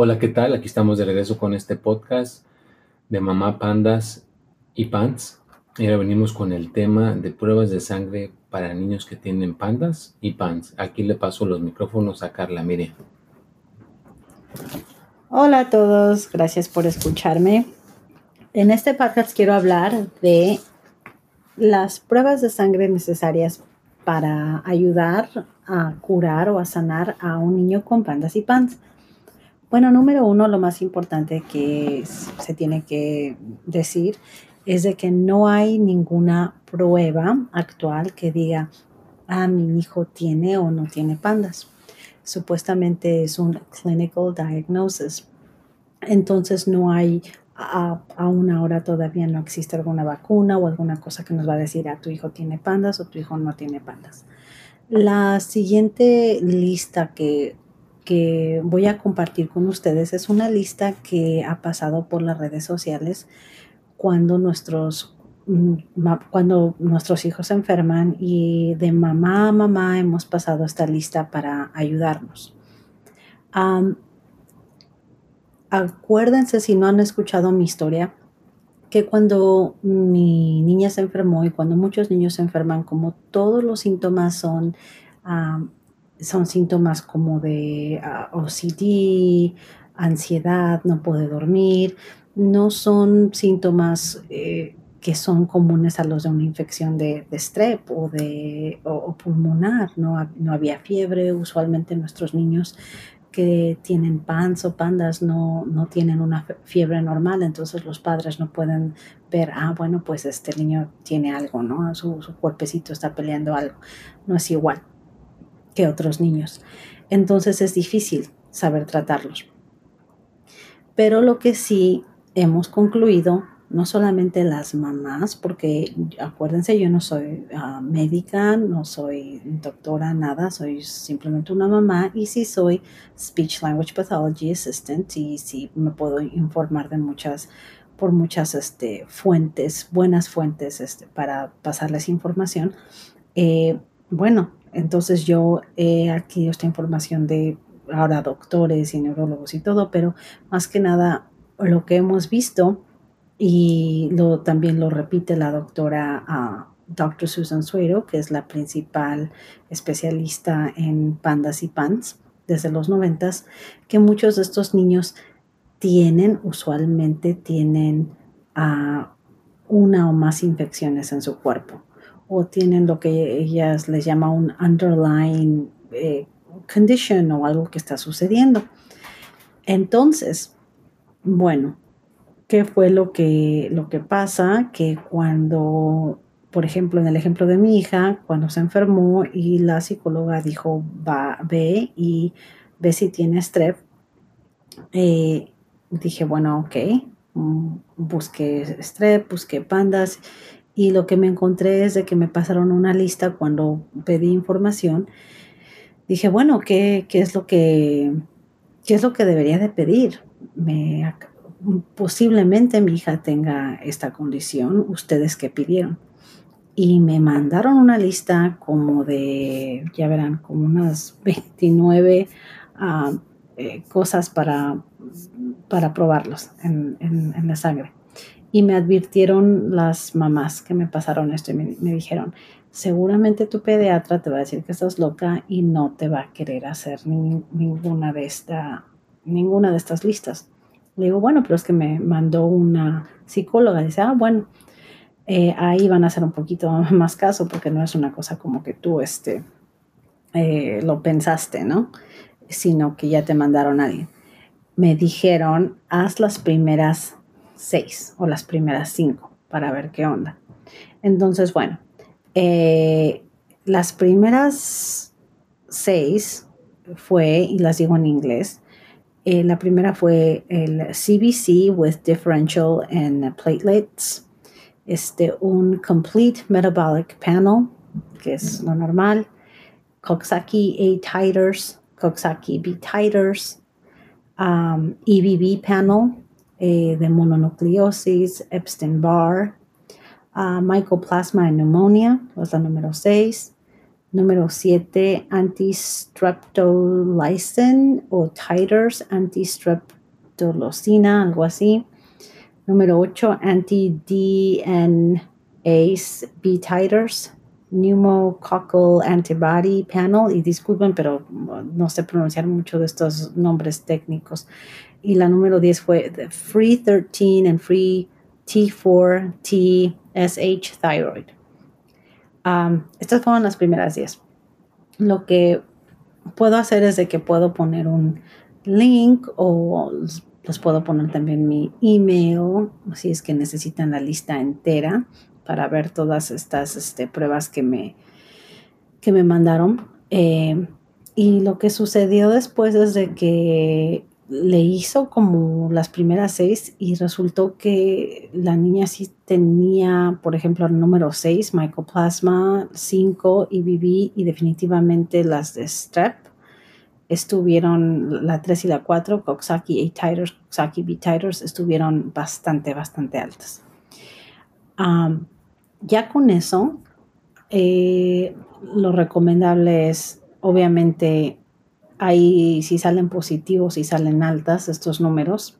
Hola, ¿qué tal? Aquí estamos de regreso con este podcast de Mamá Pandas y Pants. Y ahora venimos con el tema de pruebas de sangre para niños que tienen pandas y pants. Aquí le paso los micrófonos a Carla, mire. Hola a todos, gracias por escucharme. En este podcast quiero hablar de las pruebas de sangre necesarias para ayudar a curar o a sanar a un niño con pandas y pants. Bueno, número uno, lo más importante que se tiene que decir es de que no hay ninguna prueba actual que diga, ah, mi hijo tiene o no tiene pandas. Supuestamente es un clinical diagnosis. Entonces no hay, a, a, una hora todavía no existe alguna vacuna o alguna cosa que nos va a decir, ah, tu hijo tiene pandas o tu hijo no tiene pandas. La siguiente lista que que voy a compartir con ustedes es una lista que ha pasado por las redes sociales cuando nuestros mm, cuando nuestros hijos se enferman y de mamá a mamá hemos pasado esta lista para ayudarnos. acuérdense si no han escuchado mi historia, que cuando mi niña se enfermó y cuando muchos niños se enferman, como todos los síntomas son son síntomas como de uh, OCD, ansiedad, no puede dormir, no son síntomas eh, que son comunes a los de una infección de, de strep o, de, o, pulmonar, no, no, había fiebre, usualmente nuestros niños que tienen pans o pandas no, no tienen una fiebre normal, entonces los padres no pueden ver, ah, bueno, pues este niño tiene algo, ¿no? Su, su cuerpecito está peleando algo, no es igual que otros niños. Entonces es difícil saber tratarlos. Pero lo que sí hemos concluido, no solamente las mamás, porque acuérdense, yo no soy uh, médica, no soy doctora, nada, soy simplemente una mamá y sí soy Speech Language Pathology Assistant y sí me puedo informar de muchas por muchas este, fuentes, buenas fuentes este, para pasarles información. Eh, bueno, entonces yo he adquirido esta información de ahora doctores y neurólogos y todo, pero más que nada lo que hemos visto y lo, también lo repite la doctora uh, Dr. Susan Suero, que es la principal especialista en pandas y pants desde los noventas, que muchos de estos niños tienen, usualmente tienen uh, una o más infecciones en su cuerpo o tienen lo que ellas les llama un underlying eh, condition o algo que está sucediendo. Entonces, bueno, ¿qué fue lo que, lo que pasa? Que cuando, por ejemplo, en el ejemplo de mi hija, cuando se enfermó y la psicóloga dijo, va, ve y ve si tiene strep, eh, dije, bueno, ok, mm, busqué strep, busqué pandas y lo que me encontré es de que me pasaron una lista cuando pedí información. Dije, bueno, ¿qué, qué es, lo que, qué es lo que debería de pedir? Me, posiblemente mi hija tenga esta condición, ustedes que pidieron. Y me mandaron una lista como de, ya verán, como unas 29 ah, eh, cosas para, para probarlos en, en la sangre. Y me advirtieron las mamás que me pasaron esto y me, dijeron, seguramente tu pediatra te va a decir que estás loca y no te va a querer hacer ninguna, de esta, ninguna de estas listas. Le digo, bueno, pero es que me mandó una psicóloga. Dice, ah, bueno, eh, ahí van a hacer un poquito más caso porque no es una cosa como que tú este, eh, lo pensaste, ¿no? Sino que ya te mandaron a alguien. Me dijeron, haz las primeras seis o las primeras cinco para ver qué onda. Entonces, bueno, eh, las primeras seis fue, y las digo en inglés, eh, la primera fue el CBC with differential and platelets, este, un complete metabolic panel, que es lo normal, Coxsackie A titers, Coxsackie B titers, um, EBV panel, eh, de mononucleosis, Epstein-Barr, uh, mycoplasma and pneumonia, was la número 6, Número 7, antistreptolysin o titers, antistreptolosina, algo así. Número 8, anti-DNase B titers, pneumococcal antibody panel. Y disculpen, pero no sé pronunciar mucho de estos nombres técnicos. Y la número 10 fue Free 13 and Free T4 TSH thyroid. estas fueron las primeras 10. Lo que puedo hacer es de que puedo poner un link o les puedo poner también mi email, si es que necesitan la lista entera para ver todas estas este, pruebas que me, que me mandaron. Eh, y lo que sucedió después es de que le hizo como las primeras seis y resultó que la niña sí tenía, por ejemplo, el número 6, Mycoplasma, 5 IBB y definitivamente las de Strep estuvieron, la 3 y la 4, Coxsackie A titers, Coxsackie B titers, estuvieron bastante, bastante altas. ya con eso, eh, lo recomendable es, obviamente, ahí si salen positivos, y salen altas estos números,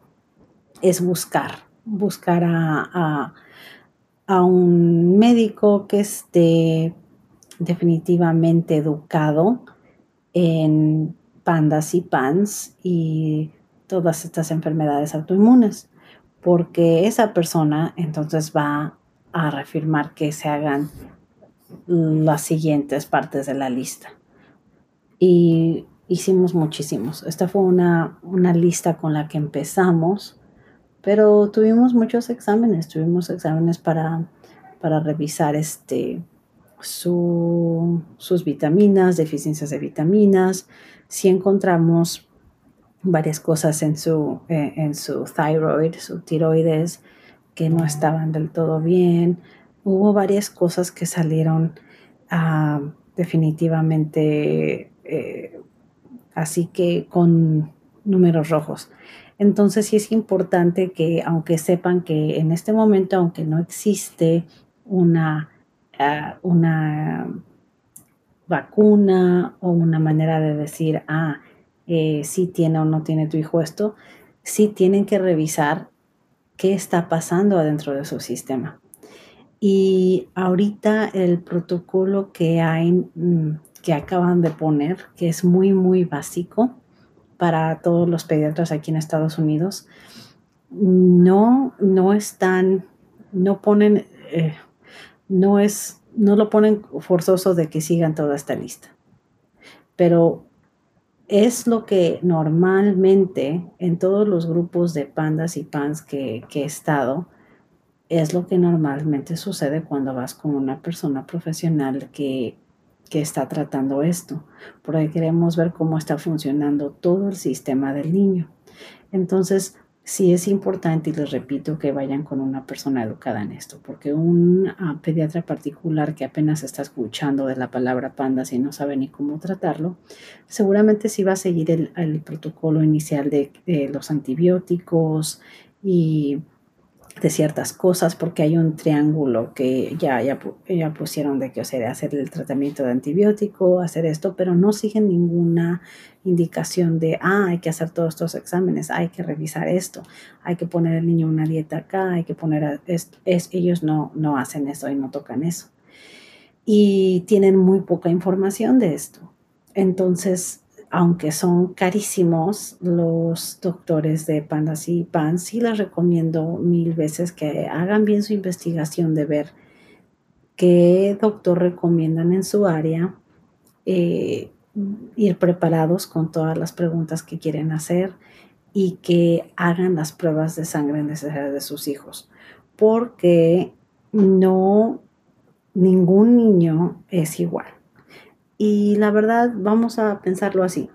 es buscar, buscar a, a, un médico que esté definitivamente educado en pandas y pans y todas estas enfermedades autoinmunes, porque esa persona entonces va a reafirmar que se hagan las siguientes partes de la lista. Y hicimos muchísimos. Esta fue una, lista con la que empezamos, pero tuvimos muchos exámenes, tuvimos exámenes para, para revisar este, sus vitaminas, deficiencias de vitaminas, si encontramos varias cosas en su, eh, en su thyroid, su tiroides, que no estaban del todo bien. Hubo varias cosas que salieron ah, definitivamente eh, así que con números rojos. Entonces sí es importante que aunque sepan que en este momento, aunque no existe una, ah, una vacuna o una manera de decir, ah, eh, si tiene o no tiene tu hijo esto, sí tienen que revisar qué está pasando adentro de su sistema. Y ahorita el protocolo que hay mm, que acaban de poner, que es muy, muy básico para todos los pediatras aquí en Estados Unidos, no, no están, no ponen, eh, no es, no lo ponen forzoso de que sigan toda esta lista. Pero es lo que normalmente en todos los grupos de pandas y pans que, que he estado, es lo que normalmente sucede cuando vas con una persona profesional que que está tratando esto, porque queremos ver cómo está funcionando todo el sistema del niño. Entonces, sí es importante, y les repito, que vayan con una persona educada en esto, porque un ah, pediatra particular que apenas está escuchando de la palabra pandas y no sabe ni cómo tratarlo, seguramente sí va a seguir el, protocolo inicial de los antibióticos y de ciertas cosas porque hay un triángulo que ya, ya, ya pusieron de que, o sea, hacer el tratamiento de antibiótico, hacer esto, pero no siguen ninguna indicación de, ah, hay que hacer todos estos exámenes, hay que revisar esto, hay que poner al niño una dieta acá, hay que poner, esto, es, ellos no, no hacen eso y no tocan eso. Y tienen muy poca información de esto. Entonces, aunque son carísimos los doctores de pandas y pan, sí les recomiendo mil veces que hagan bien su investigación de ver qué doctor recomiendan en su área, eh, ir preparados con todas las preguntas que quieren hacer y que hagan las pruebas de sangre necesarias de sus hijos, porque no, ningún niño es igual. Y la verdad, vamos a pensarlo así,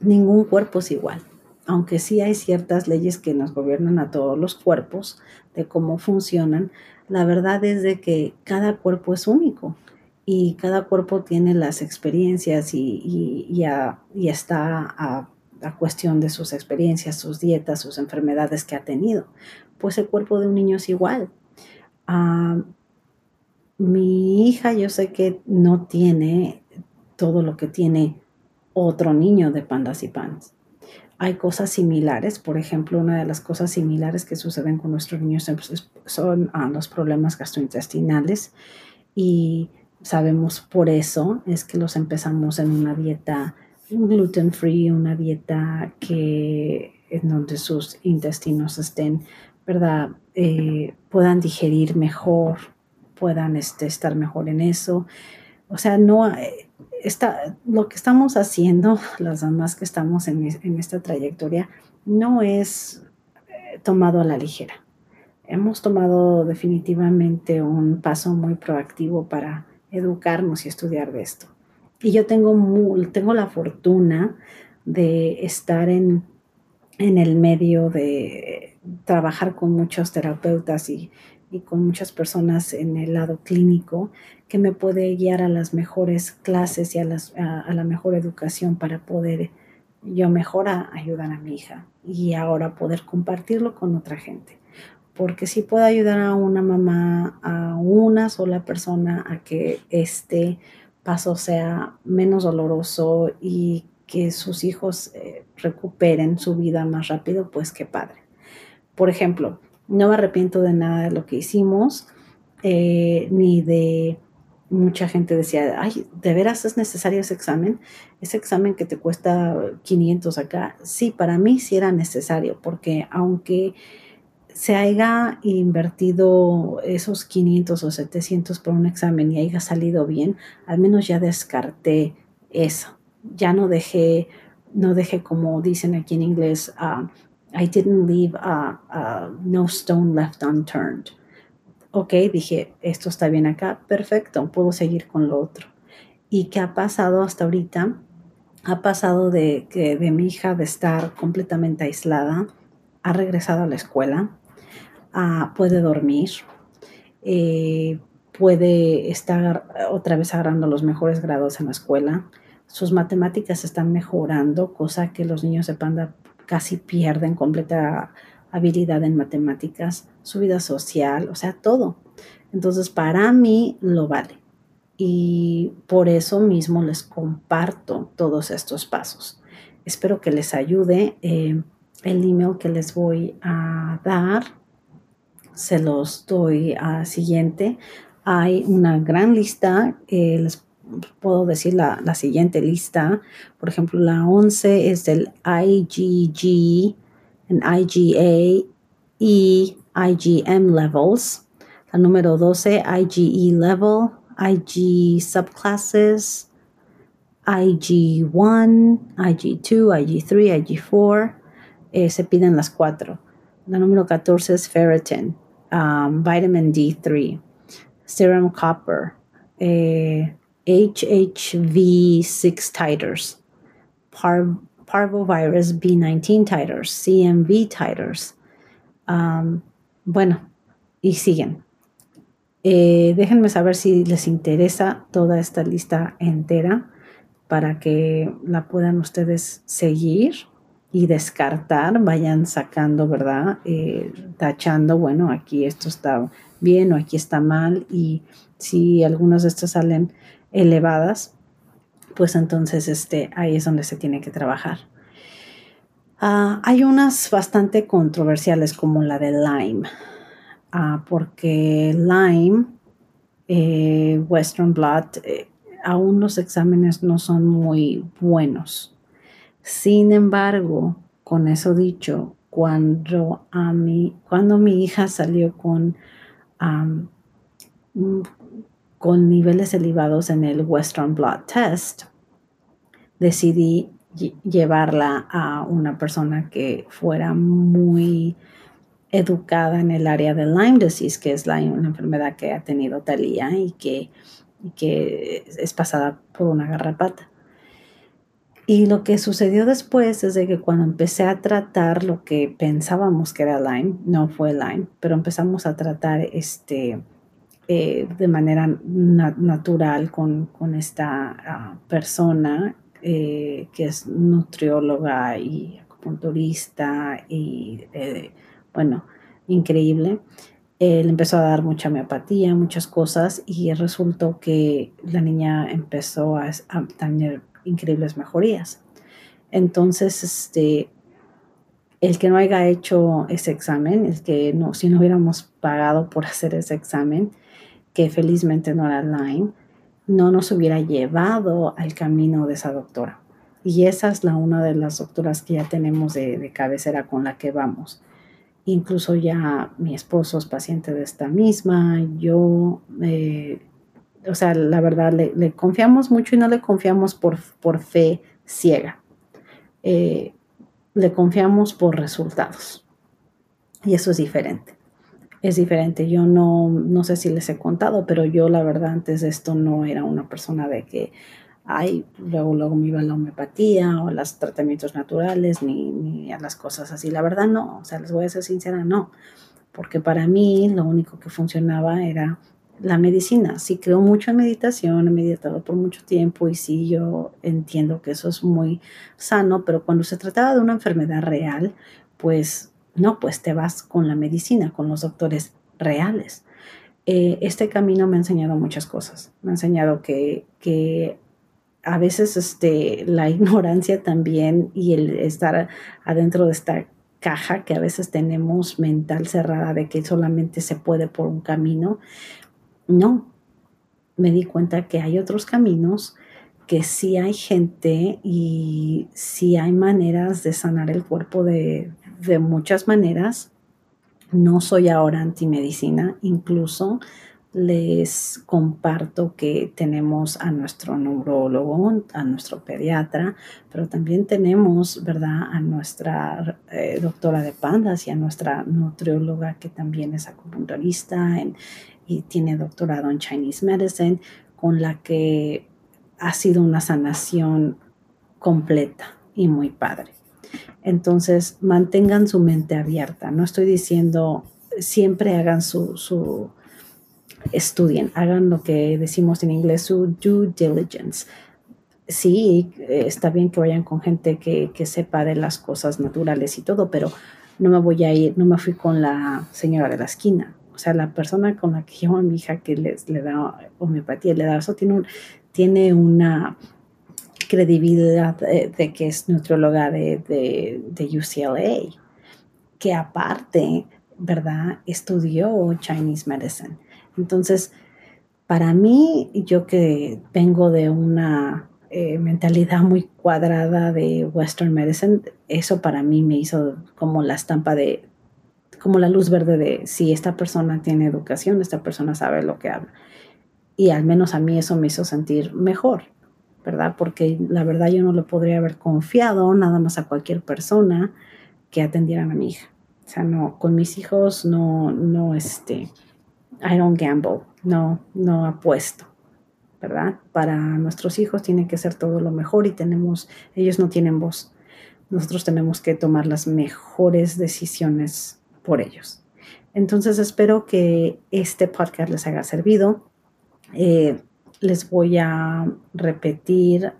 ningún cuerpo es igual, aunque sí hay ciertas leyes que nos gobiernan a todos los cuerpos de cómo funcionan, la verdad es de que cada cuerpo es único y cada cuerpo tiene las experiencias y, y, está a, cuestión de sus experiencias, sus dietas, sus enfermedades que ha tenido. Pues el cuerpo de un niño es igual. Ah, mi hija yo sé que no tiene todo lo que tiene otro niño de pandas y pans. Hay cosas similares, por ejemplo, una de las cosas similares que suceden con nuestros niños son ah, los problemas gastrointestinales y sabemos por eso es que los empezamos en una dieta gluten free, una dieta que en donde sus intestinos estén, ¿verdad? Eh, puedan digerir mejor, puedan este, estar mejor en eso. O sea, no eh, está, lo que estamos haciendo, las damas que estamos en, en esta trayectoria, no es eh, tomado a la ligera. Hemos tomado definitivamente un paso muy proactivo para educarnos y estudiar de esto. Y yo tengo, tengo la fortuna de estar en, en el medio de trabajar con muchos terapeutas y, y con muchas personas en el lado clínico que me puede guiar a las mejores clases y a, las, a, la mejor educación para poder yo mejor ayudar a mi hija y ahora poder compartirlo con otra gente. Porque si puedo ayudar a una mamá, a una sola persona a que este paso sea menos doloroso y que sus hijos eh, recuperen su vida más rápido, pues qué padre. Por ejemplo, no me arrepiento de nada de lo que hicimos, eh, ni de mucha gente decía, ay, ¿de veras es necesario ese examen? Ese examen que te cuesta 500 acá, sí, para mí sí era necesario, porque aunque se haya invertido esos 500 o 700 por un examen y haya salido bien, al menos ya descarté eso. Ya no dejé, no dejé como dicen aquí en inglés, I didn't leave a, no stone left unturned. Ok, dije, esto está bien acá, perfecto, puedo seguir con lo otro. ¿Y qué ha pasado hasta ahorita? Ha pasado de, que de mi hija de estar completamente aislada, ha regresado a la escuela, puede dormir, eh, puede estar otra vez agarrando los mejores grados en la escuela, sus matemáticas están mejorando, cosa que los niños de Panda casi pierden completa habilidad en matemáticas, su vida social, o sea, todo. Entonces, para mí lo vale. Y por eso mismo les comparto todos estos pasos. Espero que les ayude. Eh, el email que les voy a dar, se los doy a siguiente. Hay una gran lista. Eh, les puedo decir la, la, siguiente lista. Por ejemplo, la 11 es del IgG and IgA y IgM levels. La número 12, IgE level, IG subclasses, IG1, IG2, IG3, IG4. se piden las cuatro. La número 14 es ferritin, um, vitamin D3, serum copper, eh, HHV6 titers, par parvovirus B19 titers, CMV titers. Um, bueno, y siguen. Eh, déjenme saber si les interesa toda esta lista entera para que la puedan ustedes seguir y descartar, vayan sacando, ¿verdad? Eh, tachando, bueno, aquí esto está bien o aquí está mal y si algunos de estos salen elevadas, pues entonces este, ahí es donde se tiene que trabajar. Ah, hay unas bastante controversiales como la de Lyme, ah, porque Lyme, eh, Western Blot, eh, aún los exámenes no son muy buenos. Sin embargo, con eso dicho, cuando, a mí, cuando mi hija salió con con niveles elevados en el Western Blot Test, decidí llevarla a una persona que fuera muy educada en el área de Lyme disease, que es la, una enfermedad que ha tenido Talía y que, que es pasada por una garrapata. Y lo que sucedió después es de que cuando empecé a tratar lo que pensábamos que era Lyme, no fue Lyme, pero empezamos a tratar este, eh, de manera natural con, esta ah, persona eh, que es nutrióloga y acupunturista y, eh, bueno, increíble. él empezó a dar mucha miopatía, muchas cosas, y resultó que la niña empezó a, tener increíbles mejorías. Entonces, este, el que no haya hecho ese examen, el que no, si no hubiéramos pagado por hacer ese examen, que felizmente no era online, no nos hubiera llevado al camino de esa doctora. Y esa es la una de las doctoras que ya tenemos de, de cabecera con la que vamos. Incluso ya mi esposo es paciente de esta misma, yo, eh, o sea, la verdad, le, confiamos mucho y no le confiamos por, por fe ciega. Eh, le confiamos por resultados. Y eso es diferente. Es diferente. Yo no, no sé si les he contado, pero yo la verdad antes de esto no era una persona de que, ay, luego, luego me iba la homeopatía o los tratamientos naturales, ni, ni, a las cosas así. La verdad no, o sea, les voy a ser sincera, no, porque para mí lo único que funcionaba era la medicina. Sí creo mucho en meditación, he meditado por mucho tiempo y sí yo entiendo que eso es muy sano, pero cuando se trataba de una enfermedad real, pues no, pues te vas con la medicina, con los doctores reales. Eh, este camino me ha enseñado muchas cosas. Me ha enseñado que, que a veces este, la ignorancia también y el estar adentro de esta caja que a veces tenemos mental cerrada de que solamente se puede por un camino. No, me di cuenta que hay otros caminos, que sí hay gente y sí hay maneras de sanar el cuerpo de, de muchas maneras. No soy ahora antimedicina, incluso les comparto que tenemos a nuestro neurólogo, a nuestro pediatra, pero también tenemos, ¿verdad?, a nuestra eh, doctora de pandas y a nuestra nutrióloga que también es acupunturista y tiene doctorado en Chinese Medicine, con la que ha sido una sanación completa y muy padre. Entonces, mantengan su mente abierta. No estoy diciendo siempre hagan su, su estudien, hagan lo que decimos en inglés, su due diligence. Sí, está bien que vayan con gente que, que sepa de las cosas naturales y todo, pero no me voy a ir, no me fui con la señora de la esquina. O sea, la persona con la que llevo a mi hija que les, le da homeopatía, le da eso, tiene, un, tiene una credibilidad de, que es nutrióloga de, de, UCLA, que aparte, ¿verdad? Estudió Chinese Medicine. Entonces, para mí, yo que vengo de una eh, mentalidad muy cuadrada de Western Medicine, eso para mí me hizo como la estampa de, como la luz verde de si esta persona tiene educación, esta persona sabe lo que habla. Y al menos a mí eso me hizo sentir mejor, ¿verdad? Porque la verdad yo no lo podría haber confiado nada más a cualquier persona que atendieran a mi hija. O sea, no, con mis hijos no, no, este, I don't gamble, no, no apuesto, ¿verdad? Para nuestros hijos tiene que ser todo lo mejor y tenemos, ellos no tienen voz. Nosotros tenemos que tomar las mejores decisiones por ellos. Entonces espero que este podcast les haya servido. Eh, les voy a repetir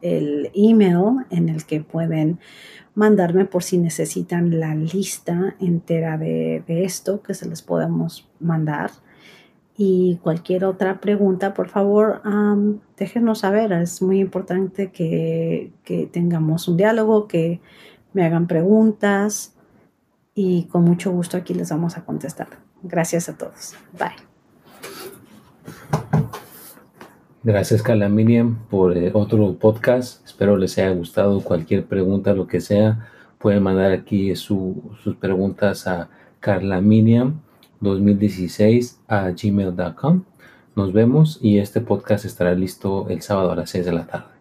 el email en el que pueden mandarme por si necesitan la lista entera de, esto que se les podemos mandar. Y cualquier otra pregunta, por favor, déjenos saber. Es muy importante que, que tengamos un diálogo, que me hagan preguntas y con mucho gusto aquí les vamos a contestar. Gracias a todos. Bye. Gracias, Carla Miriam, por eh, otro podcast. Espero les haya gustado. Cualquier pregunta, lo que sea, pueden mandar aquí sus preguntas a Carla Miriam 2016 a gmail.com. Nos vemos y este podcast estará listo el sábado a las 6 de la tarde.